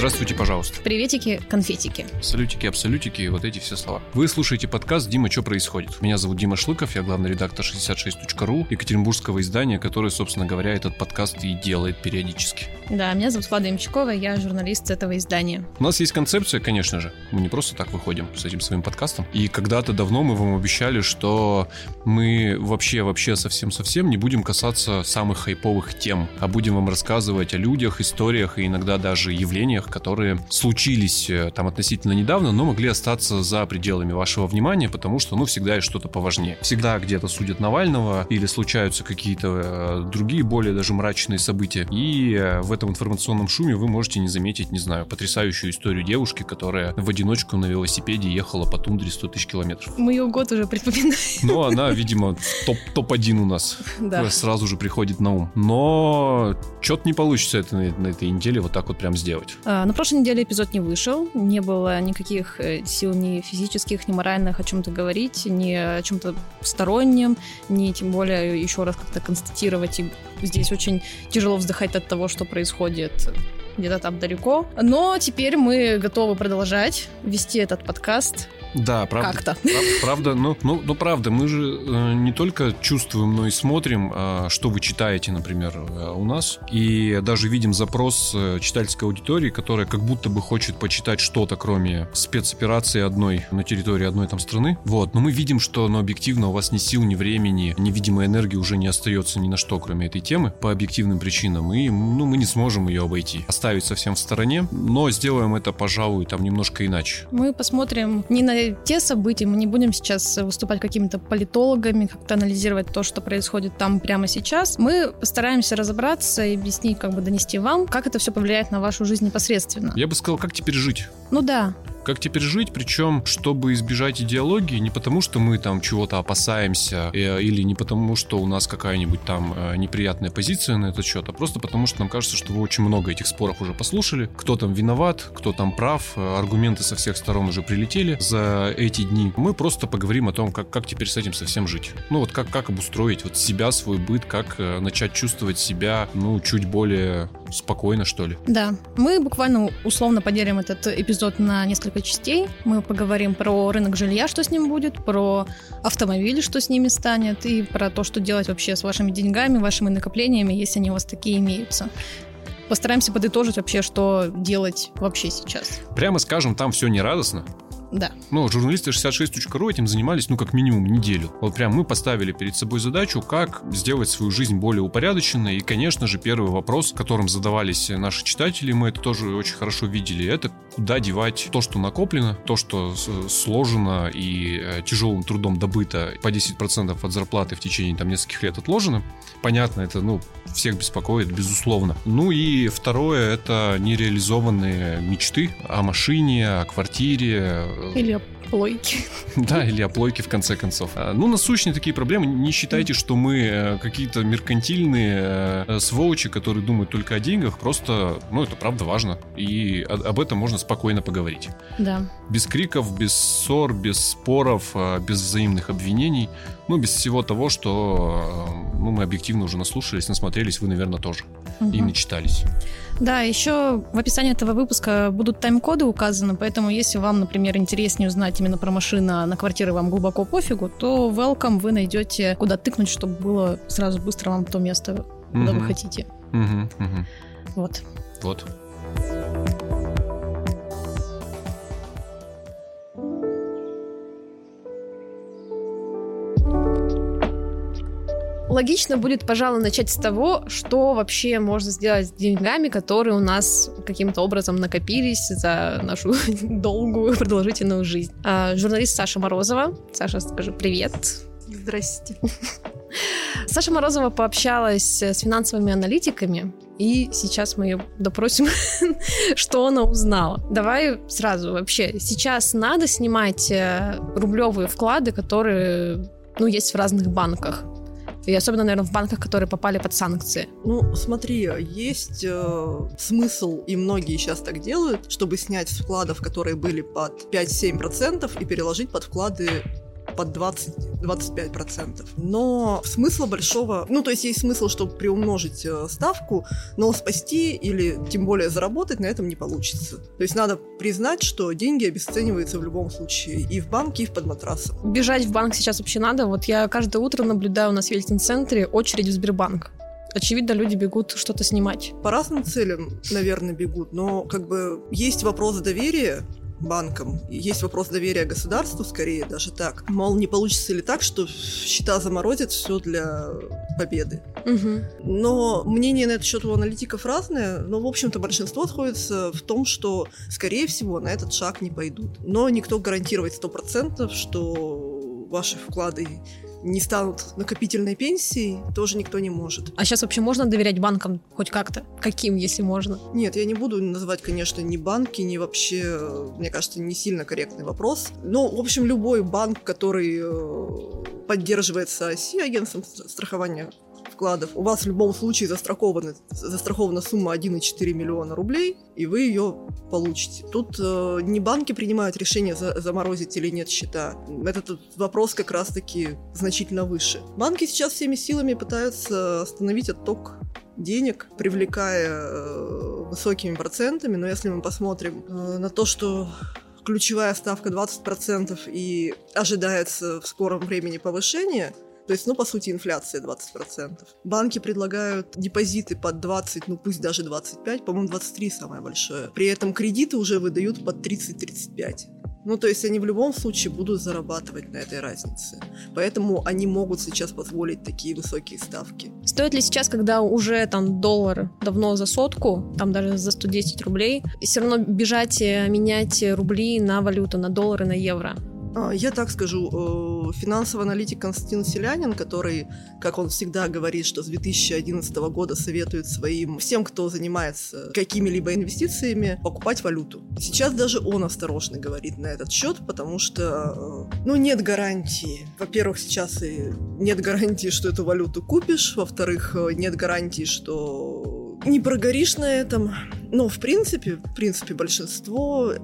Здравствуйте, пожалуйста. Приветики, конфетики. Салютики, абсолютики, вот эти все слова. Вы слушаете подкаст «Дима, что происходит?». Меня зовут Дима Шлыков, я главный редактор 66.ru, екатеринбургского издания, которое, собственно говоря, этот подкаст и делает периодически. Да, меня зовут Влада Ямчукова, я журналист этого издания. У нас есть концепция, конечно же. Мы не просто так выходим с этим своим подкастом. И когда-то давно мы вам обещали, что мы вообще-вообще совсем-совсем не будем касаться самых хайповых тем, а будем вам рассказывать о людях, историях и иногда даже явлениях, которые случились э, там относительно недавно, но могли остаться за пределами вашего внимания, потому что, ну, всегда есть что-то поважнее. Всегда где-то судят Навального или случаются какие-то э, другие, более даже мрачные события. И э, в этом информационном шуме вы можете не заметить, не знаю, потрясающую историю девушки, которая в одиночку на велосипеде ехала по тундре 100 тысяч километров. Мы ее год уже припоминаем. Ну, она, видимо, топ- топ-1 у нас Да. сразу же приходит на ум. Но что-то не получится это на, на этой неделе вот так вот прям сделать. А, На прошлой неделе эпизод не вышел, не было никаких э, сил ни физических, ни моральных о чем-то говорить, ни о чем-то стороннем, ни тем более еще раз как-то констатировать. И здесь очень тяжело вздыхать от того, что происходит где-то там далеко. Но теперь мы готовы продолжать вести этот подкаст Да, правда. как-то. Прав- Правда, ну, ну, ну правда, мы же э, не только чувствуем, но и смотрим, а, что вы читаете, например, э, у нас, и даже видим запрос э, читательской аудитории, которая как будто бы хочет почитать что-то, кроме спецоперации одной на территории одной там страны. Вот, но мы видим, что, ну, объективно у вас ни сил, ни времени, ни видимой энергии уже не остается ни на что, кроме этой темы, по объективным причинам, и, ну, мы не сможем ее обойти, оставить совсем в стороне, но сделаем это, пожалуй, там немножко иначе. Мы посмотрим не на те события, мы не будем сейчас выступать какими-то политологами, как-то анализировать то, что происходит там прямо сейчас. Мы постараемся разобраться и объяснить, как бы донести вам, как это все повлияет на вашу жизнь непосредственно. Я бы сказал, как теперь жить? Ну да, Как теперь жить, причем, чтобы избежать идеологии, не потому что мы там чего-то опасаемся, э, или не потому что у нас какая-нибудь там э, неприятная позиция на этот счет, а просто потому что нам кажется, что вы очень много этих споров уже послушали. Кто там виноват, кто там прав, э, аргументы со всех сторон уже прилетели за эти дни. Мы просто поговорим о том, как, как теперь с этим совсем жить. Ну вот как, как обустроить вот себя, свой быт, как э, начать чувствовать себя, ну, чуть более спокойно, что ли. да. Мы буквально условно поделим этот эпизод на несколько частей. Мы поговорим про рынок жилья, что с ним будет, про автомобили, что с ними станет, и про то, что делать вообще с вашими деньгами, вашими накоплениями, если они у вас такие имеются. Постараемся подытожить вообще, что делать вообще сейчас. Прямо скажем, там все не. Да. Ну, журналисты 66.ru этим занимались, ну, как минимум неделю. Вот прям мы поставили перед собой задачу, как сделать свою жизнь более упорядоченной. И, конечно же, первый вопрос, которым задавались наши читатели, мы это тоже очень хорошо видели, это куда девать то, что накоплено, то, что сложено и э, тяжелым трудом добыто по 10% от зарплаты в течение там нескольких лет отложено. Понятно, это, ну, всех беспокоит, безусловно. Ну и второе, это нереализованные мечты о машине, о квартире, Или плойки. да, или о плойке в конце концов. А, Ну, насущные такие проблемы. Не считайте, что мы э, какие-то меркантильные э, сволочи, которые думают только о деньгах. Просто, ну, это правда важно. И об этом можно спокойно поговорить. Да. Без криков, без ссор, без споров, э, без взаимных обвинений. Ну, без всего того, что э, ну, мы объективно уже наслушались, насмотрелись, вы, наверное, тоже. И Мгм. начитались. Да, еще в описании этого выпуска будут тайм-коды указаны, поэтому если вам, например, интереснее узнать именно про машину, а на квартиры вам глубоко пофигу, то welcome вы найдете куда тыкнуть, чтобы было сразу быстро вам то место, куда вы Мгм. хотите. Мгм, мгм. Вот. Вот. Логично будет, пожалуй, начать с того, что вообще можно сделать с деньгами, которые у нас каким-то образом накопились за нашу долгую продолжительную жизнь. А, журналист Саша Морозова. Саша, скажи привет. Здрасте. Саша Морозова пообщалась с финансовыми аналитиками, и сейчас мы ее допросим, что она узнала. Давай сразу вообще. Сейчас надо снимать э, рублевые вклады, которые ну, есть в разных банках. И особенно, наверное, в банках, которые попали под санкции. Ну, смотри, есть э, смысл, и многие сейчас так делают, чтобы снять с вкладов, которые были под 5-7%, и переложить под вклады под 20-25%. Но смысла большого... Ну, то есть есть смысл, чтобы приумножить э, ставку, но спасти или тем более заработать на этом не получится. То есть надо признать, что деньги обесцениваются в любом случае и в банке, и в под матрасом. Бежать в банк сейчас вообще надо. Вот я каждое утро наблюдаю у нас в Ельцин-центре очередь в Сбербанк очевидно, люди бегут что-то снимать. По разным целям, наверное, бегут, но как бы есть вопрос доверия банкам. Есть вопрос доверия государству, скорее даже так. Мол, не получится ли так, что счета заморозят все для победы. Угу. Но мнение на этот счет у аналитиков разное, но, в общем-то, большинство сходится в том, что, скорее всего, на этот шаг не пойдут. Но никто гарантировать сто процентов, что ваши вклады не станут накопительной пенсией, тоже никто не может. А сейчас вообще можно доверять банкам хоть как-то? Каким, если можно? Нет, я не буду называть, конечно, ни банки, ни вообще, мне кажется, не сильно корректный вопрос. Но, в общем, любой банк, который э, поддерживается оси, агентством страхования вкладов, у вас в любом случае застрахована, застрахована сумма 1,4 миллиона рублей, и вы ее получите. Тут э, не банки принимают решение за, заморозить или нет счета. Этот вопрос как раз-таки значительно выше. Банки сейчас всеми силами пытаются остановить отток денег, привлекая э, высокими процентами, но если мы посмотрим э, на то, что ключевая ставка 20% и ожидается в скором времени повышение, то есть, ну, по сути, инфляция 20%. Банки предлагают депозиты под 20, ну, пусть даже 25, по-моему, 23 самое большое. При этом кредиты уже выдают под 30-35. Ну, то есть они в любом случае будут зарабатывать на этой разнице. Поэтому они могут сейчас позволить такие высокие ставки. Стоит ли сейчас, когда уже там доллар давно за сотку, там даже за 110 рублей, все равно бежать и менять рубли на валюту, на доллары, на евро? А, я так скажу, э, финансовый аналитик Константин Селянин, который, как он всегда говорит, что с 2011 года советует своим всем, кто занимается какими-либо инвестициями, покупать валюту. Сейчас даже он осторожно говорит на этот счет, потому что, э, ну, нет гарантии. Во-первых, сейчас и нет гарантии, что эту валюту купишь. Во-вторых, э, нет гарантии, что не прогоришь на этом. Но, в принципе, в принципе, большинство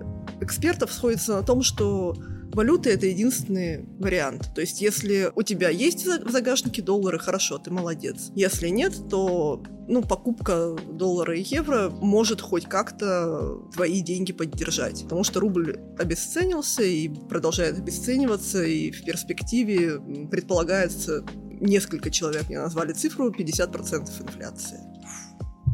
экспертов сходится на том, что Валюта это единственный вариант. То есть, если у тебя есть в загашнике доллары, хорошо, ты молодец. Если нет, то ну, покупка доллара и евро может хоть как-то твои деньги поддержать. Потому что рубль обесценился и продолжает обесцениваться, и в перспективе предполагается, несколько человек мне назвали цифру, 50% инфляции.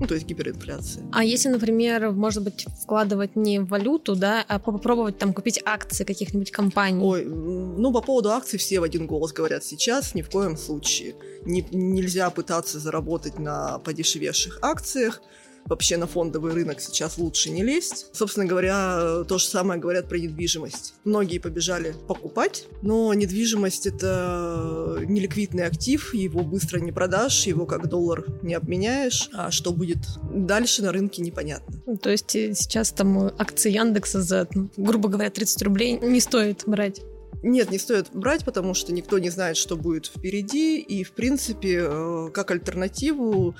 То есть гиперинфляция. А если, например, может быть, вкладывать не в валюту, да, а попробовать там купить акции каких-нибудь компаний? Ой, ну, по поводу акций все в один голос говорят сейчас, ни в коем случае. Не, нельзя пытаться заработать на подешевевших акциях, вообще на фондовый рынок сейчас лучше не лезть. Собственно говоря, то же самое говорят про недвижимость. Многие побежали покупать, но недвижимость это неликвидный актив, его быстро не продашь, его как доллар не обменяешь, а что будет дальше на рынке непонятно. Ну, то есть э, сейчас там акции Яндекса за, ну, грубо говоря, 30 рублей не стоит брать? Нет, не стоит брать, потому что никто не знает, что будет впереди. И, в принципе, э, как альтернативу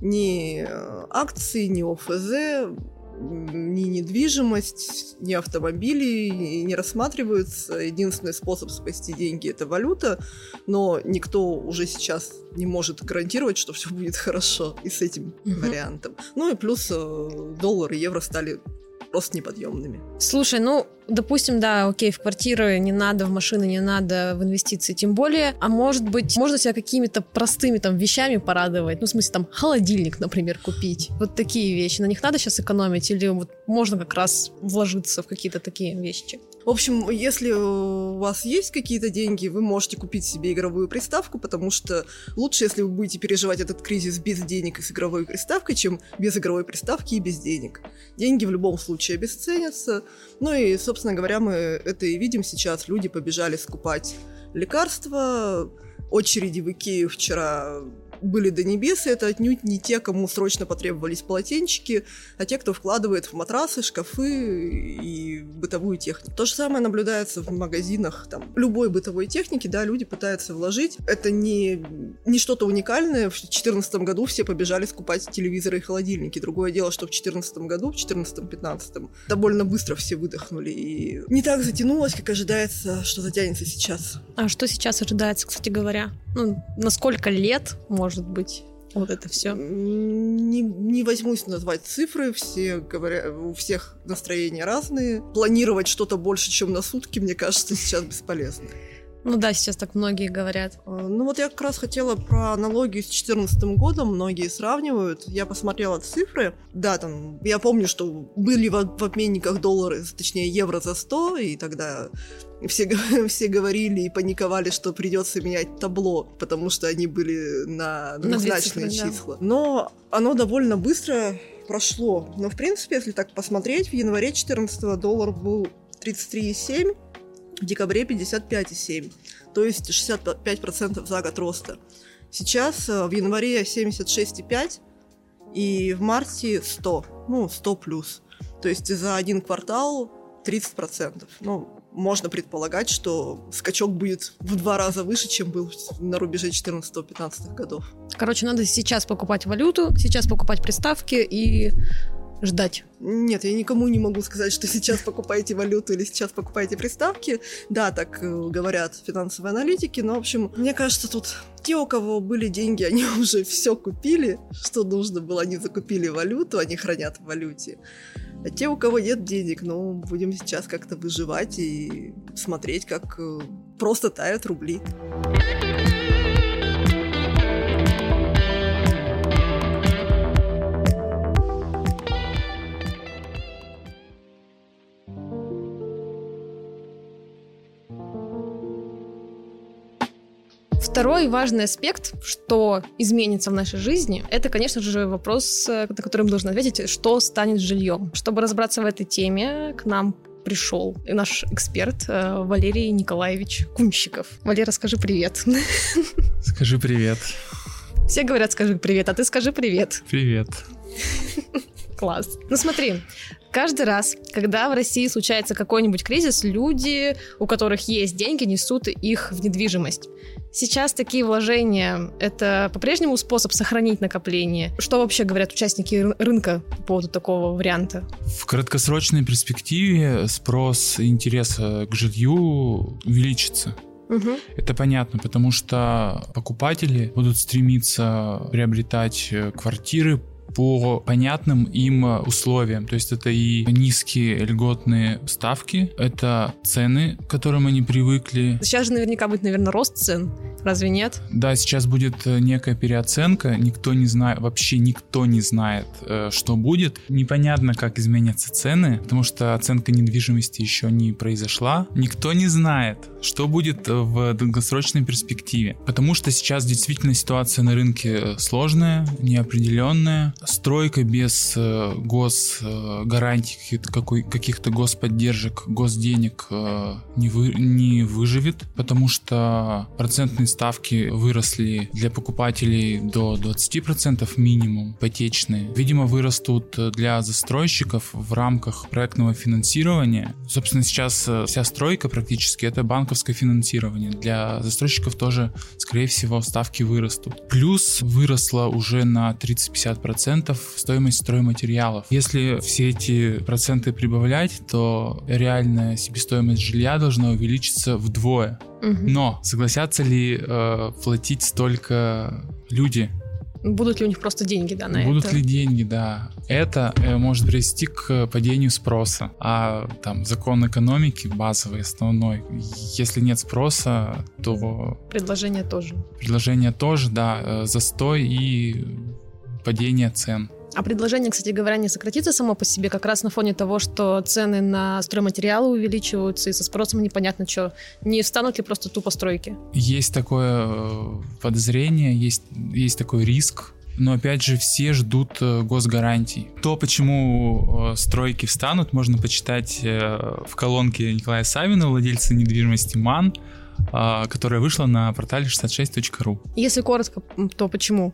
ни э, акции, ни ОФЗ, ни недвижимость, ни автомобили не рассматриваются. Единственный способ спасти деньги это валюта, но никто уже сейчас не может гарантировать, что все будет хорошо и с этим угу. вариантом. Ну и плюс э, доллар и евро стали просто неподъемными. Слушай, ну, допустим, да, окей, в квартиры не надо, в машины не надо, в инвестиции тем более, а может быть, можно себя какими-то простыми там вещами порадовать, ну, в смысле, там, холодильник, например, купить, вот такие вещи, на них надо сейчас экономить или вот можно как раз вложиться в какие-то такие вещи? В общем, если у вас есть какие-то деньги, вы можете купить себе игровую приставку, потому что лучше, если вы будете переживать этот кризис без денег и с игровой приставкой, чем без игровой приставки и без денег. Деньги в любом случае обесценятся. Ну и, собственно говоря, мы это и видим сейчас. Люди побежали скупать лекарства, очереди в Икею вчера были до небес, и это отнюдь не те, кому срочно потребовались полотенчики, а те, кто вкладывает в матрасы, шкафы и бытовую технику. То же самое наблюдается в магазинах там, любой бытовой техники, да, люди пытаются вложить. Это не, не что-то уникальное. В 2014 году все побежали скупать телевизоры и холодильники. Другое дело, что в 2014 году, в 2014-2015 довольно быстро все выдохнули. И не так затянулось, как ожидается, что затянется сейчас. А что сейчас ожидается, кстати говоря? Ну, на сколько лет, может быть? Вот это все. Не, не возьмусь назвать цифры, все говорят, у всех настроения разные. Планировать что-то больше, чем на сутки, мне кажется, сейчас бесполезно. Ну да, сейчас так многие говорят. А, ну вот я как раз хотела про аналогию с 2014 годом, многие сравнивают. Я посмотрела цифры. Да, там, я помню, что были в, в обменниках доллары, точнее евро за 100, и тогда все, все говорили и паниковали, что придется менять табло, потому что они были на двухзначные числа. Да. Но оно довольно быстро прошло. Но, в принципе, если так посмотреть, в январе 2014 доллар был 33,7, в декабре 55,7, то есть 65% за год роста. Сейчас э, в январе 76,5 и в марте 100, ну 100 плюс. То есть за один квартал 30%. Ну, можно предполагать, что скачок будет в два раза выше, чем был на рубеже 14-15 годов. Короче, надо сейчас покупать валюту, сейчас покупать приставки и ждать? Нет, я никому не могу сказать, что сейчас покупаете валюту или сейчас покупаете приставки. Да, так э, говорят финансовые аналитики, но, в общем, мне кажется, тут те, у кого были деньги, они уже все купили, что нужно было, они закупили валюту, они хранят в валюте. А те, у кого нет денег, ну, будем сейчас как-то выживать и смотреть, как э, просто тают рубли. Второй важный аспект, что изменится в нашей жизни, это, конечно же, вопрос, э, на который мы должны ответить, что станет жильем. Чтобы разобраться в этой теме, к нам пришел наш эксперт э, Валерий Николаевич Кунщиков. Валера, скажи привет. Скажи привет. Все говорят, скажи привет, а ты скажи привет. Привет. Класс. Ну смотри, каждый раз, когда в России случается какой-нибудь кризис, люди, у которых есть деньги, несут их в недвижимость. Сейчас такие вложения — это по-прежнему способ сохранить накопление? Что вообще говорят участники рынка по поводу такого варианта? В краткосрочной перспективе спрос и интерес к жилью увеличится. Угу. Это понятно, потому что покупатели будут стремиться приобретать квартиры по понятным им условиям. То есть это и низкие льготные ставки, это цены, к которым они привыкли. Сейчас же наверняка будет, наверное, рост цен. Разве нет? Да, сейчас будет э, некая переоценка. Никто не знает, вообще никто не знает, э, что будет. Непонятно, как изменятся цены, потому что оценка недвижимости еще не произошла. Никто не знает, что будет в долгосрочной перспективе. Потому что сейчас действительно ситуация на рынке сложная, неопределенная стройка без э, госгарантий, каких-то господдержек, госденег э, не, вы, не выживет, потому что процентные ставки выросли для покупателей до 20% минимум, ипотечные. Видимо, вырастут для застройщиков в рамках проектного финансирования. Собственно, сейчас э, вся стройка практически это банковское финансирование. Для застройщиков тоже, скорее всего, ставки вырастут. Плюс выросла уже на 30-50% процентов стоимость стройматериалов. Если все эти проценты прибавлять, то реальная себестоимость жилья должна увеличиться вдвое. Угу. Но согласятся ли э, платить столько люди? Будут ли у них просто деньги, да, на Будут это? ли деньги, да. Это э, может привести к падению спроса. А там закон экономики базовый, основной. Если нет спроса, то... Предложение тоже. Предложение тоже, да. Э, застой и падения цен. А предложение, кстати говоря, не сократится само по себе как раз на фоне того, что цены на стройматериалы увеличиваются, и со спросом непонятно что. Не встанут ли просто тупо стройки? Есть такое э, подозрение, есть, есть такой риск, но опять же все ждут э, госгарантий. То, почему э, стройки встанут, можно почитать в колонке Николая Савина, владельца недвижимости МАН, которая вышла на портале 66.ru. Если коротко, то почему?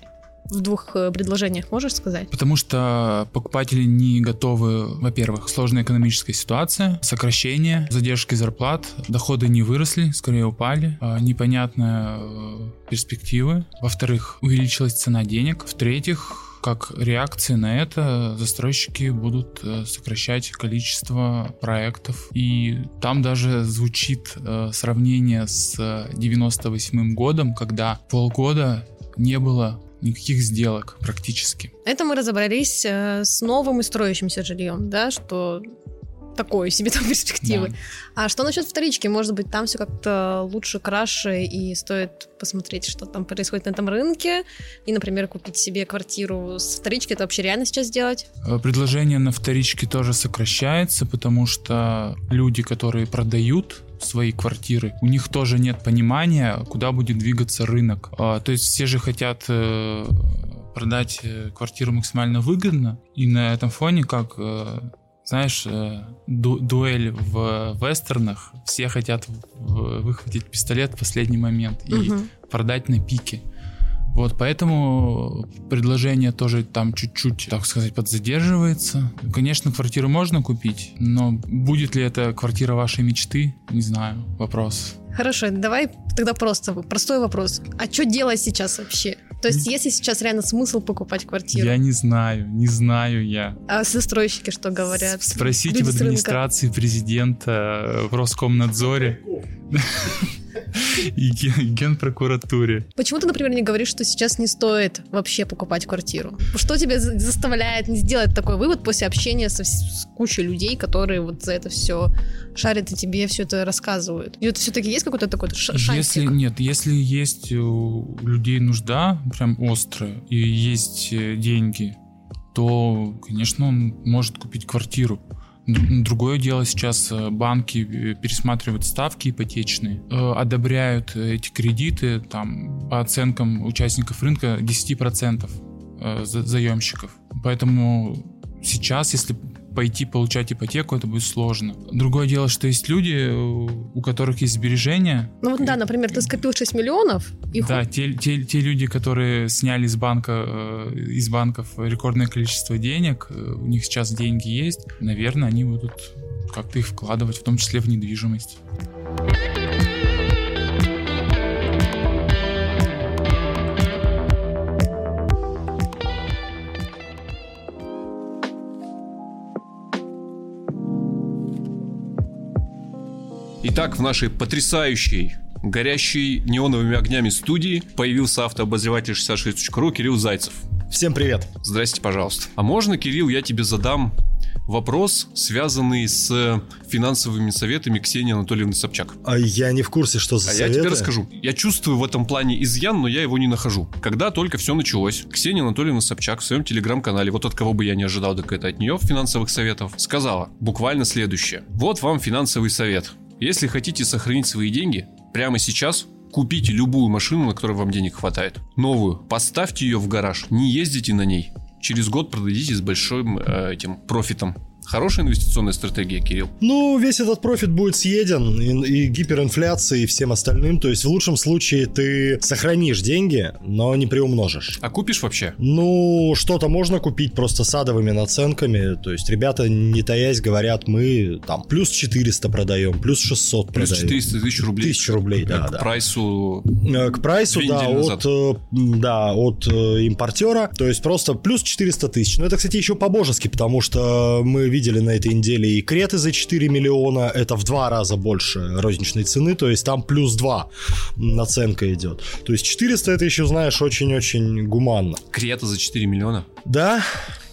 В двух э, предложениях можешь сказать? Потому что покупатели не готовы, во-первых, сложная экономическая ситуация, сокращение, задержки зарплат, доходы не выросли, скорее упали, а, непонятные э, перспективы. Во-вторых, увеличилась цена денег. В-третьих, как реакция на это застройщики будут э, сокращать количество проектов. И там даже звучит сравнение с 98 годом, когда полгода не было никаких сделок практически. Это мы разобрались э, с новым и строящимся жильем, да, что такое себе там перспективы. Да. А что насчет вторички? Может быть, там все как-то лучше, краше, и стоит посмотреть, что там происходит на этом рынке, и, например, купить себе квартиру с вторички. Это вообще реально сейчас сделать? Э, предложение на вторичке тоже сокращается, потому что люди, которые продают свои квартиры, у них тоже нет понимания, куда будет двигаться рынок. А, то есть все же хотят э, продать э, квартиру максимально выгодно, и на этом фоне, как знаешь, ду дуэль в вестернах, все хотят выхватить пистолет в последний момент и угу. продать на пике. Вот, поэтому предложение тоже там чуть-чуть, так сказать, подзадерживается. Конечно, квартиру можно купить, но будет ли это квартира вашей мечты, не знаю, вопрос. Хорошо, давай тогда просто простой вопрос. А что делать сейчас вообще? То есть, если сейчас реально смысл покупать квартиру? Я не знаю, не знаю я. А застройщики что говорят? Спросите Люди в администрации президента в Роскомнадзоре. И ген, генпрокуратуре. Почему ты, например, не говоришь, что сейчас не стоит вообще покупать квартиру? Что тебя заставляет не сделать такой вывод после общения со, с кучей людей, которые вот за это все шарят и тебе все это рассказывают? И это все-таки есть какой-то такой шансик? Если нет, если есть у людей нужда прям острая и есть э, деньги, то, конечно, он может купить квартиру. Другое дело сейчас э, банки э, пересматривают ставки ипотечные, э, одобряют эти кредиты там, по оценкам участников рынка 10% заемщиков. Поэтому сейчас, если пойти получать ипотеку, это будет сложно. Другое дело, что есть люди, у которых есть сбережения. Ну вот да, например, ты скопил 6 миллионов. Их... Да, те, те, те люди, которые сняли из банка, э, из банков рекордное количество денег, э, у них сейчас деньги есть, наверное, они будут как-то их вкладывать, в том числе в недвижимость. Итак, в нашей потрясающей горящей неоновыми огнями студии появился автообозреватель 66.ru Кирилл Зайцев. Всем привет. Здрасте, пожалуйста. А можно, Кирилл, я тебе задам вопрос, связанный с финансовыми советами Ксении Анатольевны Собчак. А я не в курсе, что за а советы. я тебе расскажу. Я чувствую в этом плане изъян, но я его не нахожу. Когда только все началось, Ксения Анатольевна Собчак в своем телеграм-канале, вот от кого бы я не ожидал, так это от нее финансовых советов, сказала буквально следующее. Вот вам финансовый совет. Если хотите сохранить свои деньги, прямо сейчас купите любую машину, на которой вам денег хватает. Новую. Поставьте ее в гараж. Не ездите на ней. Через год продадите с большим э, этим профитом. Хорошая инвестиционная стратегия, Кирилл? Ну, весь этот профит будет съеден и, и гиперинфляцией, и всем остальным. То есть в лучшем случае ты сохранишь деньги, но не приумножишь. А купишь вообще? Ну, что-то можно купить просто садовыми наценками. То есть ребята, не таясь, говорят, мы там плюс 400 продаем, плюс 600 плюс продаем. Плюс 400 тысяч рублей. Тысяч рублей, да, к да. прайсу... Э, к прайсу, да, от, э, да, от э, импортера. То есть просто плюс 400 тысяч. Но это, кстати, еще по-божески, потому что мы видели на этой неделе и Креты за 4 миллиона, это в два раза больше розничной цены, то есть там плюс 2 наценка идет. То есть 400 это еще, знаешь, очень-очень гуманно. Крета за 4 миллиона? Да,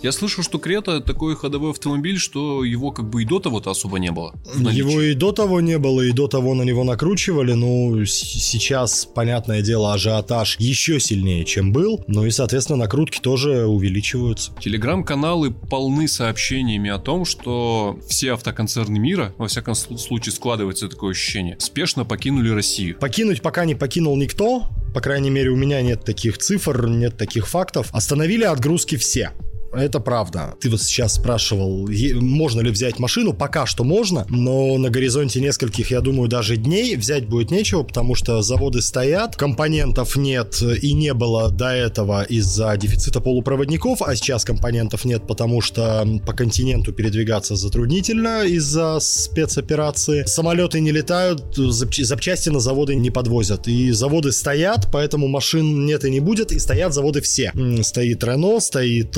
я слышал, что Крета такой ходовой автомобиль, что его как бы и до того-то особо не было. Его и до того не было, и до того на него накручивали. Ну, сейчас, понятное дело, ажиотаж еще сильнее, чем был. Ну и, соответственно, накрутки тоже увеличиваются. Телеграм-каналы полны сообщениями о том, что все автоконцерны мира, во всяком случае складывается такое ощущение, спешно покинули Россию. Покинуть пока не покинул никто, по крайней мере, у меня нет таких цифр, нет таких фактов. Остановили отгрузки все. Это правда. Ты вот сейчас спрашивал, можно ли взять машину. Пока что можно, но на горизонте нескольких, я думаю, даже дней взять будет нечего, потому что заводы стоят, компонентов нет и не было до этого из-за дефицита полупроводников, а сейчас компонентов нет, потому что по континенту передвигаться затруднительно из-за спецоперации. Самолеты не летают, запчасти на заводы не подвозят. И заводы стоят, поэтому машин нет и не будет, и стоят заводы все. Стоит Renault, стоит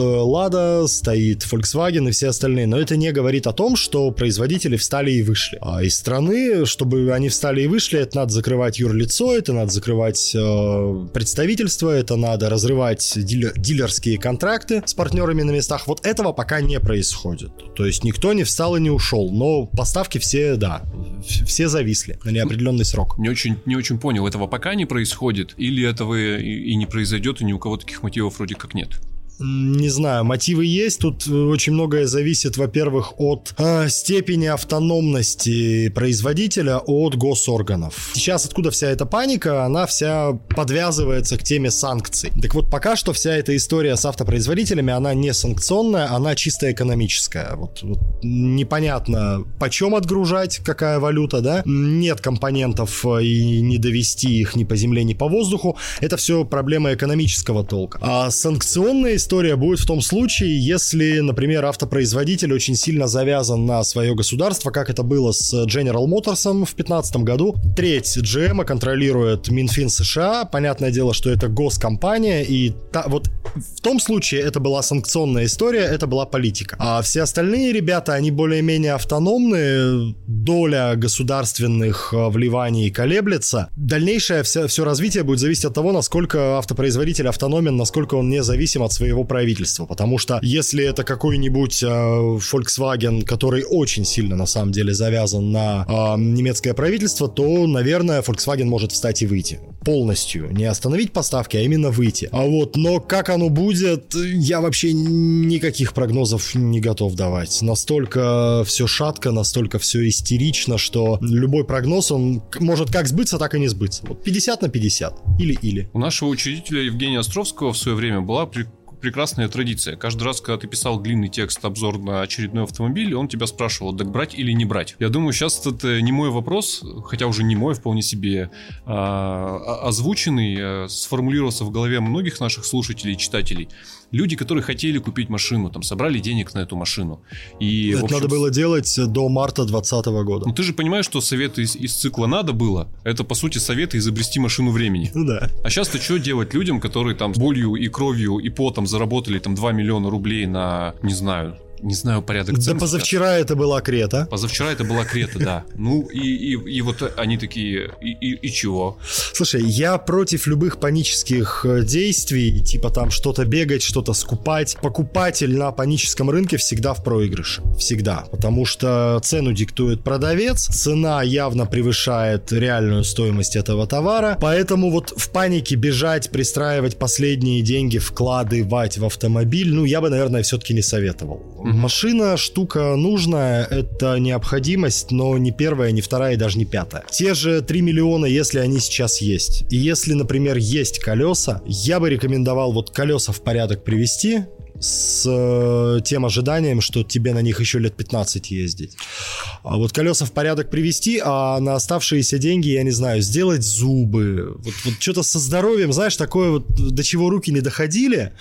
Lada, стоит Volkswagen и все остальные. Но это не говорит о том, что производители встали и вышли. А из страны, чтобы они встали и вышли, это надо закрывать юрлицо, это надо закрывать э, представительство, это надо разрывать дилер, дилерские контракты с партнерами на местах. Вот этого пока не происходит. То есть никто не встал и не ушел. Но поставки все, да, все зависли на неопределенный срок. Не очень, не очень понял, этого пока не происходит? Или этого и, и не произойдет, и ни у кого таких мотивов вроде как нет? Не знаю, мотивы есть. Тут очень многое зависит, во-первых, от э, степени автономности производителя от госорганов. Сейчас откуда вся эта паника, она вся подвязывается к теме санкций. Так вот, пока что вся эта история с автопроизводителями, она не санкционная, она чисто экономическая. Вот, вот непонятно, почем отгружать, какая валюта, да? Нет компонентов э, и не довести их ни по земле, ни по воздуху. Это все проблема экономического толка. А санкционные история будет в том случае, если, например, автопроизводитель очень сильно завязан на свое государство, как это было с General Motors в 2015 году. Треть GM контролирует Минфин США. Понятное дело, что это госкомпания, и та, вот в том случае это была санкционная история, это была политика. А все остальные ребята, они более-менее автономные, доля государственных э, вливаний колеблется. Дальнейшее все, все развитие будет зависеть от того, насколько автопроизводитель автономен, насколько он независим от своего правительства. Потому что если это какой-нибудь э, Volkswagen, который очень сильно на самом деле завязан на э, немецкое правительство, то, наверное, Volkswagen может встать и выйти. Полностью. Не остановить поставки, а именно выйти. А вот, но как оно будет, я вообще никаких прогнозов не готов давать. Настолько все шатко, настолько все истерично, что любой прогноз, он может как сбыться, так и не сбыться. Вот 50 на 50. Или-или. У нашего учредителя Евгения Островского в свое время была прекрасная традиция. Каждый раз, когда ты писал длинный текст, обзор на очередной автомобиль, он тебя спрашивал, так брать или не брать. Я думаю, сейчас это не мой вопрос, хотя уже не мой, вполне себе а, озвученный, а, сформулировался в голове многих наших слушателей и читателей люди, которые хотели купить машину, там, собрали денег на эту машину. И, Это общем, надо было делать до марта 2020 года. Ну, ты же понимаешь, что советы из, из цикла «надо было» — это, по сути, советы изобрести машину времени. Ну да. А сейчас-то что делать людям, которые там болью и кровью и потом заработали там 2 миллиона рублей на, не знаю, не знаю порядок цен. Да позавчера это была Крета. Позавчера это была Крета, да. Ну и, и, и вот они такие, и, и, и чего? Слушай, я против любых панических э, действий, типа там что-то бегать, что-то скупать. Покупатель на паническом рынке всегда в проигрыше. Всегда. Потому что цену диктует продавец, цена явно превышает реальную стоимость этого товара. Поэтому вот в панике бежать, пристраивать последние деньги, вкладывать в автомобиль, ну я бы, наверное, все-таки не советовал. Машина штука нужная, это необходимость, но не первая, не вторая и даже не пятая. Те же 3 миллиона, если они сейчас есть. И если, например, есть колеса, я бы рекомендовал вот колеса в порядок привести, с э, тем ожиданием, что тебе на них еще лет 15 ездить. А вот колеса в порядок привести, а на оставшиеся деньги, я не знаю, сделать зубы. Вот, вот что-то со здоровьем, знаешь, такое вот, до чего руки не доходили,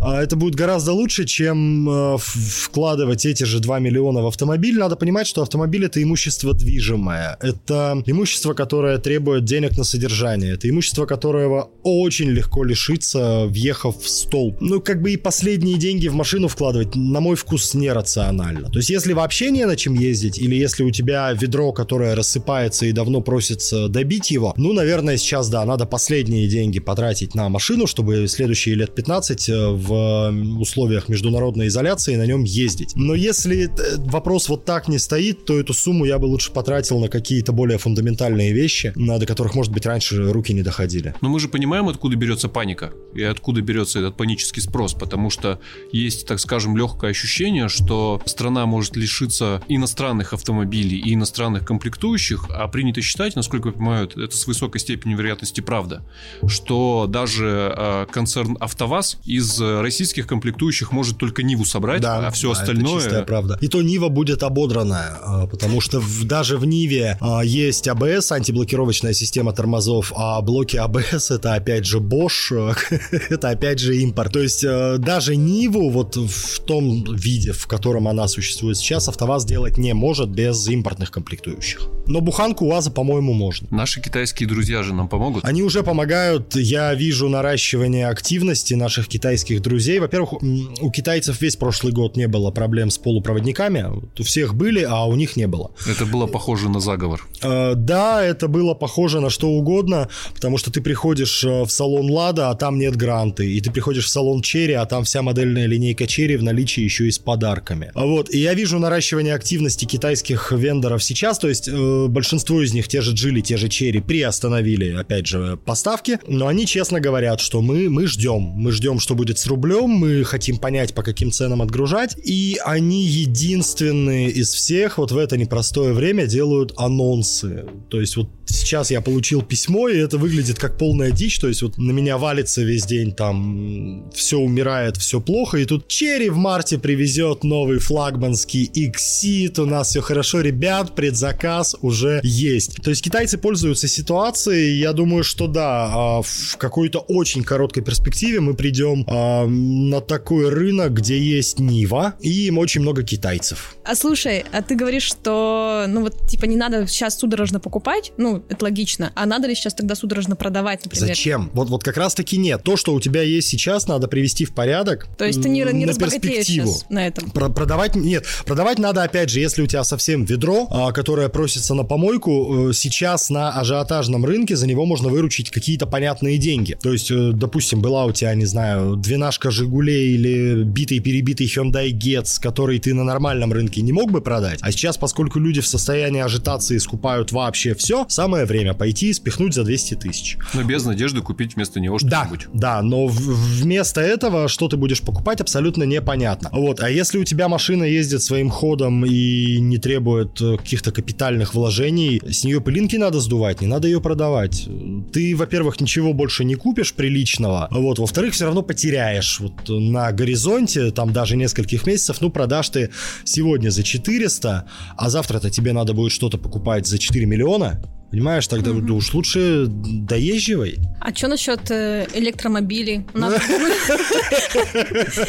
а это будет гораздо лучше, чем э, вкладывать эти же 2 миллиона в автомобиль. Надо понимать, что автомобиль это имущество движимое. Это имущество, которое требует денег на содержание. Это имущество, которого очень легко лишиться, въехав в столб. Ну, как бы и последние деньги в машину вкладывать, на мой вкус, нерационально. То есть, если вообще не на чем ездить, или если у тебя ведро, которое рассыпается и давно просится добить его, ну, наверное, сейчас, да, надо последние деньги потратить на машину, чтобы следующие лет 15 э, в условиях международной изоляции на нем ездить. Но если э, вопрос вот так не стоит, то эту сумму я бы лучше потратил на какие-то более фундаментальные вещи, до которых, может быть, раньше руки не доходили. Но мы же понимаем, откуда берется паника и откуда берется этот панический спрос, потому что есть, так скажем, легкое ощущение, что страна может лишиться иностранных автомобилей и иностранных комплектующих, а принято считать, насколько я понимаю, это с высокой степенью вероятности правда, что даже э, концерн АвтоВАЗ из российских комплектующих может только Ниву собрать, да, а все да, остальное... Это чистая правда. И то Нива будет ободранная, а, потому что в, даже в Ниве а, есть АБС, антиблокировочная система тормозов, а блоки АБС это опять же Bosch, это опять же импорт. То есть э, даже Ниву вот в том виде, в котором она существует сейчас, АвтоВАЗ делать не может без импортных комплектующих. Но буханку УАЗа, по-моему, можно. Наши китайские друзья же нам помогут. Они уже помогают. Я вижу наращивание активности наших китайских друзей. Во-первых, у китайцев весь прошлый год не было проблем с полупроводниками. У всех были, а у них не было. Это было похоже на заговор. Э, да, это было похоже на что угодно, потому что ты приходишь э, в салон Лада, а там нет гранты. И ты приходишь в салон Черри, а там вся модельная линейка Черри в наличии еще и с подарками. Вот. И я вижу наращивание активности китайских вендоров сейчас. То есть э, большинство из них, те же Джили, те же Черри, приостановили, опять же, поставки. Но они честно говорят, что мы, мы ждем. Мы ждем, что будет с рублем. Мы хотим понять, по каким ценам отгружать. И они единственные из всех вот в это непростое время делают анонсы. То есть вот сейчас я получил письмо, и это выглядит как полная дичь, то есть вот на меня валится весь день, там, все умирает, все плохо, и тут Черри в марте привезет новый флагманский Xit, у нас все хорошо, ребят, предзаказ уже есть. То есть китайцы пользуются ситуацией, я думаю, что да, а, в какой-то очень короткой перспективе мы придем а, на такой рынок, где есть Нива, и очень много китайцев. А слушай, а ты говоришь, что, ну вот, типа, не надо сейчас судорожно покупать, ну, это логично. А надо ли сейчас тогда судорожно продавать, например? Зачем? Вот, вот как раз-таки нет. То, что у тебя есть сейчас, надо привести в порядок. То есть ты не, не на перспективу. на этом? Про продавать нет. Продавать надо, опять же, если у тебя совсем ведро, а, которое просится на помойку, э, сейчас на ажиотажном рынке за него можно выручить какие-то понятные деньги. То есть, э, допустим, была у тебя, не знаю, двенашка Жигулей или битый-перебитый Hyundai Getz, который ты на нормальном рынке не мог бы продать. А сейчас, поскольку люди в состоянии ажитации скупают вообще все, сам самое время пойти и спихнуть за 200 тысяч. Но без надежды купить вместо него что-нибудь. Да, да, но вместо этого, что ты будешь покупать, абсолютно непонятно. Вот, а если у тебя машина ездит своим ходом и не требует э, каких-то капитальных вложений, с нее пылинки надо сдувать, не надо ее продавать. Ты, во-первых, ничего больше не купишь приличного, вот, во-вторых, все равно потеряешь. Вот на горизонте, там даже нескольких месяцев, ну, продашь ты сегодня за 400, а завтра-то тебе надо будет что-то покупать за 4 миллиона, Понимаешь, тогда угу. уж лучше доезживай. А что насчет э, электромобилей?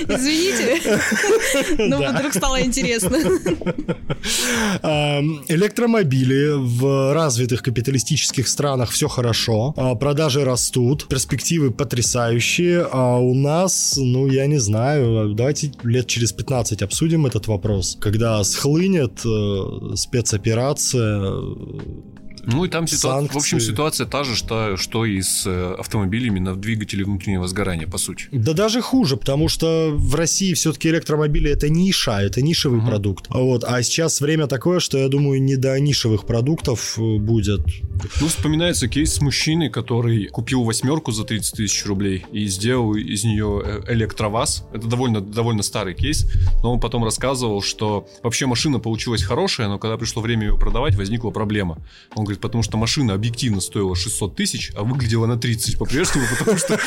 Извините, но вдруг стало интересно. Электромобили в развитых капиталистических странах все хорошо, а продажи растут, перспективы потрясающие, а у нас, ну, я не знаю, давайте лет через 15 обсудим этот вопрос, когда схлынет э, спецоперация, ну и там ситуация, в общем, ситуация та же, что, что и с э, автомобилями на двигателе внутреннего сгорания, по сути. Да даже хуже, потому что в России все-таки электромобили это ниша, это нишевый угу. продукт. Вот, а сейчас время такое, что я думаю, не до нишевых продуктов э, будет. Ну, вспоминается кейс с мужчиной, который купил восьмерку за 30 тысяч рублей и сделал из нее э, электроваз. Это довольно, довольно старый кейс, но он потом рассказывал, что вообще машина получилась хорошая, но когда пришло время ее продавать, возникла проблема. Он говорит, потому что машина объективно стоила 600 тысяч, а выглядела на 30 по-прежнему, потому что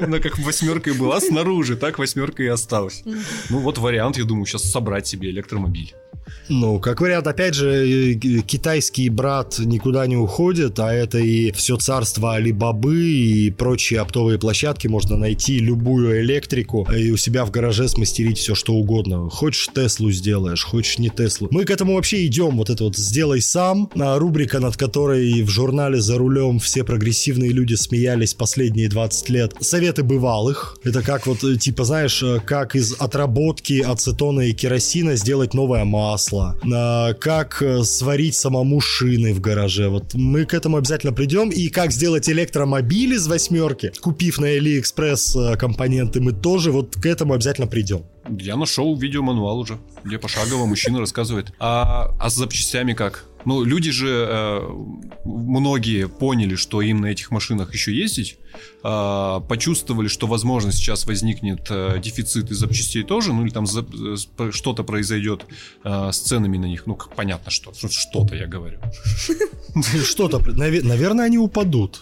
она как восьмеркой была снаружи, так восьмерка и осталась. Ну вот вариант, я думаю, сейчас собрать себе электромобиль. Ну, как вариант, опять же, э, китайский брат никуда не уходит, а это и все царство Алибабы и прочие оптовые площадки. Можно найти любую электрику и у себя в гараже смастерить все, что угодно. Хочешь Теслу сделаешь, хочешь не Теслу. Мы к этому вообще идем, вот это вот «сделай сам», рубрика, над которой в журнале «За рулем» все прогрессивные люди смеялись последние 20 лет. Советы бывалых. Это как вот, э, типа, знаешь, э, как из отработки ацетона и керосина сделать новое масло масло, как э, сварить самому шины в гараже. Вот мы к этому обязательно придем. И как сделать электромобиль из восьмерки, купив на AliExpress э, компоненты, мы тоже вот к этому обязательно придем. Я нашел видеомануал уже, где пошагово мужчина рассказывает. А, а с запчастями как? Ну, люди же, э, многие поняли, что им на этих машинах еще ездить, э, почувствовали, что, возможно, сейчас возникнет э, дефицит и запчастей тоже, ну или там за, э, что-то произойдет э, с ценами на них. Ну, как понятно, что. Что-то, я говорю. Что-то, наверное, они упадут.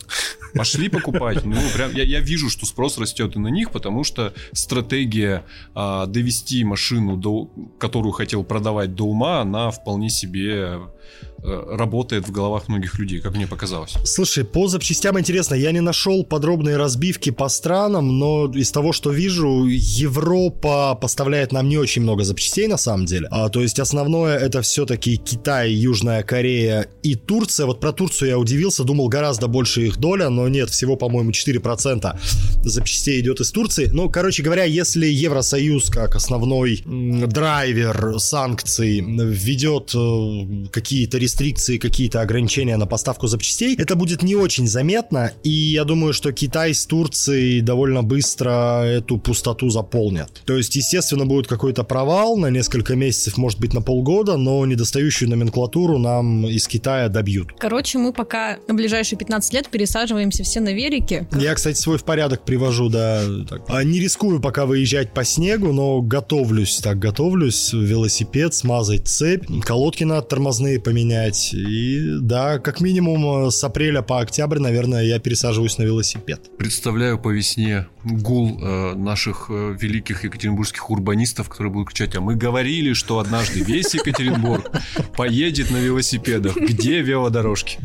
Пошли покупать. Ну, прям я, я вижу, что спрос растет и на них, потому что стратегия а, довести машину, до, которую хотел продавать до ума, она вполне себе Э, работает в головах многих людей, как мне показалось. Слушай, по запчастям интересно, я не нашел подробные разбивки по странам, но из того, что вижу, Европа поставляет нам не очень много запчастей на самом деле. А, то есть основное это все-таки Китай, Южная Корея и Турция. Вот про Турцию я удивился, думал гораздо больше их доля, но нет, всего, по-моему, 4% запчастей идет из Турции. Ну, короче говоря, если Евросоюз как основной драйвер санкций введет э, какие-то рестрикции, какие-то ограничения на поставку запчастей, это будет не очень заметно, и я думаю, что Китай с Турцией довольно быстро эту пустоту заполнят. То есть, естественно, будет какой-то провал на несколько месяцев, может быть, на полгода, но недостающую номенклатуру нам из Китая добьют. Короче, мы пока на ближайшие 15 лет пересаживаемся все на велики. Я, кстати, свой в порядок привожу, да. Так. А не рискую пока выезжать по снегу, но готовлюсь, так, готовлюсь. Велосипед, смазать цепь, колодки надо тормозные поменять, менять. И да, как минимум э, с апреля по октябрь, наверное, я пересаживаюсь на велосипед. Представляю по весне гул э, наших э, великих екатеринбургских урбанистов, которые будут кричать, а мы говорили, что однажды весь Екатеринбург поедет на велосипедах. Где велодорожки?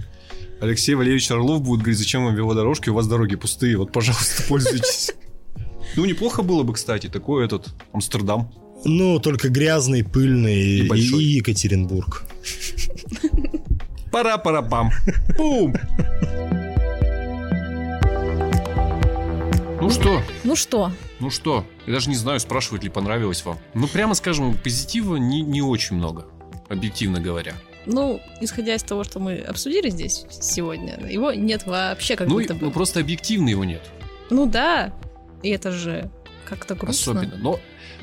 Алексей Валерьевич Орлов будет говорить, зачем вам велодорожки, у вас дороги пустые, вот, пожалуйста, пользуйтесь. Ну, неплохо было бы, кстати, такой этот Амстердам. Ну, только грязный, пыльный и, и Екатеринбург. Пара-пара-пам. Бум! Ну что? Ну что? Ну что? Я даже не знаю, спрашивать ли понравилось вам. Ну, прямо скажем, позитива не, не очень много, объективно говоря. Ну, исходя из того, что мы обсудили здесь сегодня, его нет вообще как ну, будто бы. Ну, просто объективно его нет. Ну да, и это же как-то грустно. Особенно. Но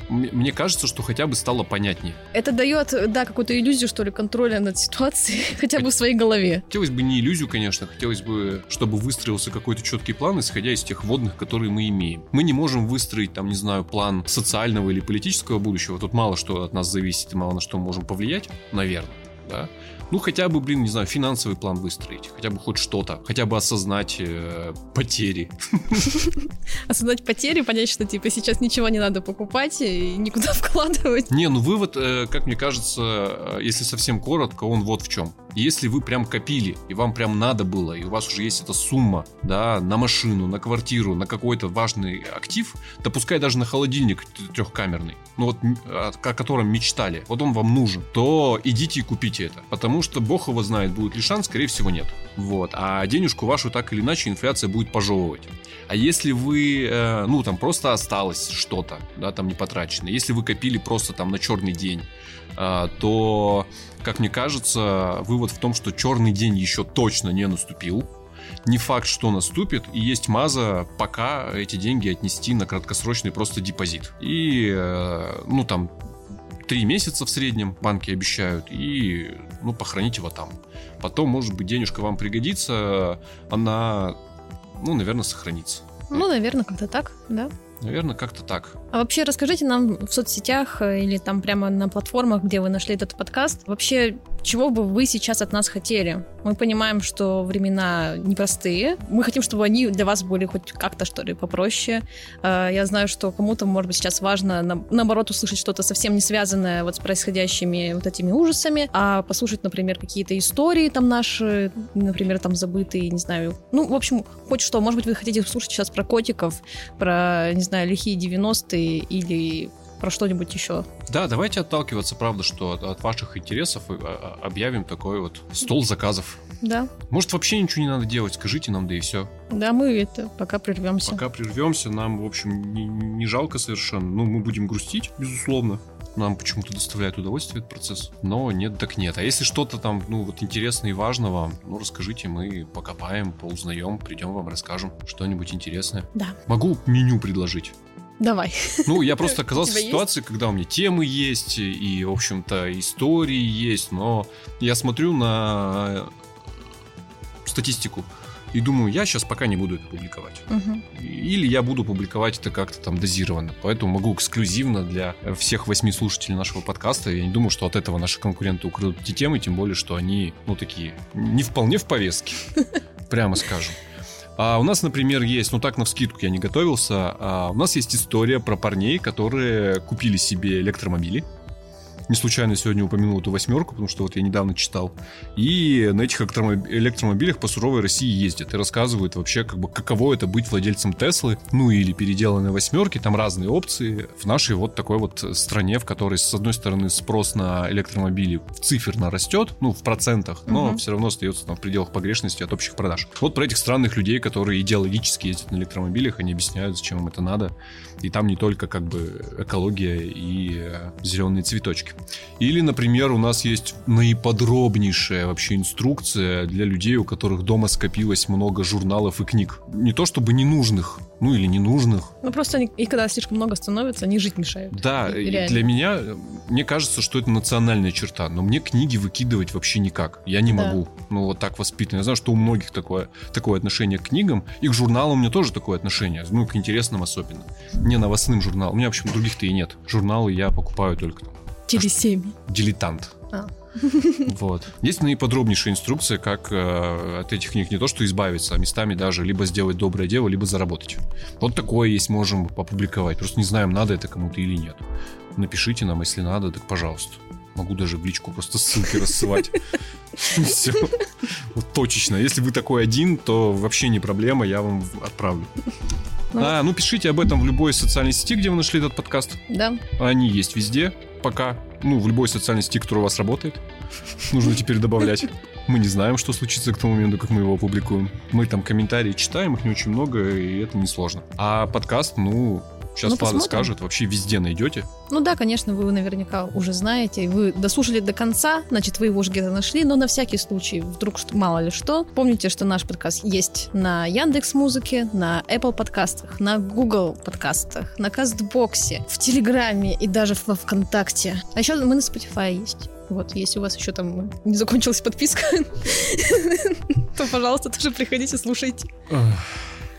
мне кажется, что хотя бы стало понятнее. Это дает, да, какую-то иллюзию, что ли, контроля над ситуацией, хотя бы в своей голове. Хотелось бы не иллюзию, конечно, хотелось бы, чтобы выстроился какой-то четкий план, исходя из тех водных, которые мы имеем. Мы не можем выстроить, там, не знаю, план социального или политического будущего. Тут мало что от нас зависит и мало на что мы можем повлиять, наверное, да. Ну, хотя бы, блин, не знаю, финансовый план выстроить, хотя бы хоть что-то, хотя бы осознать э, потери. Осознать потери, понять, что, типа, сейчас ничего не надо покупать и никуда вкладывать. Не, ну вывод, э, как мне кажется, э, если совсем коротко, он вот в чем. Если вы прям копили, и вам прям надо было, и у вас уже есть эта сумма, да, на машину, на квартиру, на какой-то важный актив, да пускай даже на холодильник трехкамерный, ну вот о котором мечтали, вот он вам нужен, то идите и купите это. Потому что бог его знает, будет ли шанс, скорее всего нет. Вот. А денежку вашу так или иначе инфляция будет пожевывать. А если вы, э, ну там просто осталось что-то, да, там не потрачено, если вы копили просто там на черный день, э, то как мне кажется, вывод в том, что черный день еще точно не наступил. Не факт, что наступит, и есть маза пока эти деньги отнести на краткосрочный просто депозит. И, э, ну, там, три месяца в среднем банки обещают, и, ну, похоронить его там. Потом, может быть, денежка вам пригодится, она, ну, наверное, сохранится. Ну, наверное, как-то так, да. Наверное, как-то так. А вообще расскажите нам в соцсетях э, или там прямо на платформах, где вы нашли этот подкаст, вообще чего бы вы сейчас от нас хотели? Мы понимаем, что времена непростые. Мы хотим, чтобы они для вас были хоть как-то, что ли, попроще. Э, я знаю, что кому-то, может быть, сейчас важно, наоборот, услышать что-то совсем не связанное вот с происходящими вот этими ужасами, а послушать, например, какие-то истории там наши, например, там забытые, не знаю. Ну, в общем, хоть что. Может быть, вы хотите слушать сейчас про котиков, про, не знаю, лихие 90-е или про что-нибудь еще. Да, давайте отталкиваться, правда, что от, от ваших интересов а, а, объявим такой вот стол заказов. Да. Может, вообще ничего не надо делать, скажите нам, да и все. Да, мы это пока прервемся. Пока прервемся, нам, в общем, не, не жалко совершенно. Ну, мы будем грустить, безусловно. Нам почему-то доставляет удовольствие этот процесс. Но нет, так нет. А если что-то там, ну, вот интересное и важно вам, ну, расскажите, мы покопаем, поузнаем, придем вам, расскажем что-нибудь интересное. Да. Могу меню предложить. Давай. Ну, я просто оказался в ситуации, есть? когда у меня темы есть, и, в общем-то, истории есть, но я смотрю на статистику и думаю, я сейчас пока не буду это публиковать. Угу. Или я буду публиковать это как-то там дозированно. Поэтому могу эксклюзивно для всех восьми слушателей нашего подкаста. Я не думаю, что от этого наши конкуренты украдут эти темы, тем более, что они, ну, такие, не вполне в повестке, прямо скажем. А у нас, например, есть, ну так на вскидку я не готовился, а у нас есть история про парней, которые купили себе электромобили не случайно сегодня упомянул эту восьмерку, потому что вот я недавно читал. И на этих электромобилях по суровой России ездят и рассказывают вообще, как бы, каково это быть владельцем Теслы, ну или переделанной восьмерки, там разные опции. В нашей вот такой вот стране, в которой, с одной стороны, спрос на электромобили циферно растет, ну, в процентах, но угу. все равно остается там в пределах погрешности от общих продаж. Вот про этих странных людей, которые идеологически ездят на электромобилях, они объясняют, зачем им это надо. И там не только как бы экология и э, зеленые цветочки. Или, например, у нас есть наиподробнейшая вообще инструкция для людей, у которых дома скопилось много журналов и книг. Не то чтобы ненужных, ну или ненужных. Ну просто они, и когда слишком много становится, они жить мешают. Да, и, для меня, мне кажется, что это национальная черта, но мне книги выкидывать вообще никак. Я не да. могу. Ну вот так воспитан. Я знаю, что у многих такое, такое отношение к книгам, и к журналам у меня тоже такое отношение, ну к интересным особенно. Не новостным журналам. У меня, в общем, других-то и нет. Журналы я покупаю только Телесеми. Дилетант. А. Вот. Есть наиподробнейшая инструкция, как э, от этих книг не то что избавиться, а местами даже либо сделать доброе дело, либо заработать. Вот такое есть, можем опубликовать. Просто не знаем, надо это кому-то или нет. Напишите нам, если надо, так пожалуйста. Могу даже в личку просто ссылки рассылать. Все. Вот точечно. Если вы такой один, то вообще не проблема, я вам отправлю. Ну, а, ну пишите об этом в любой социальной сети, где вы нашли этот подкаст. Да. Они есть везде пока. Ну, в любой социальной сети, которая у вас работает. Нужно теперь добавлять. Мы не знаем, что случится к тому моменту, как мы его опубликуем. Мы там комментарии читаем, их не очень много, и это несложно. А подкаст, ну, Сейчас ну, Влада скажет, вообще везде найдете. Ну да, конечно, вы наверняка уже знаете. Вы дослушали до конца, значит, вы его уже где-то нашли, но на всякий случай, вдруг мало ли что, помните, что наш подкаст есть на Яндекс Музыке, на Apple подкастах, на Google подкастах, на Кастбоксе, в Телеграме и даже во Вконтакте. А еще мы на Spotify есть. Вот, если у вас еще там не закончилась подписка, то, пожалуйста, тоже приходите, слушайте.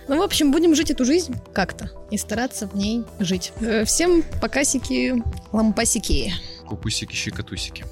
Ну, в общем, будем жить эту жизнь как-то и стараться в ней жить. Э, всем покасики, лампасики. Купусики, щекотусики.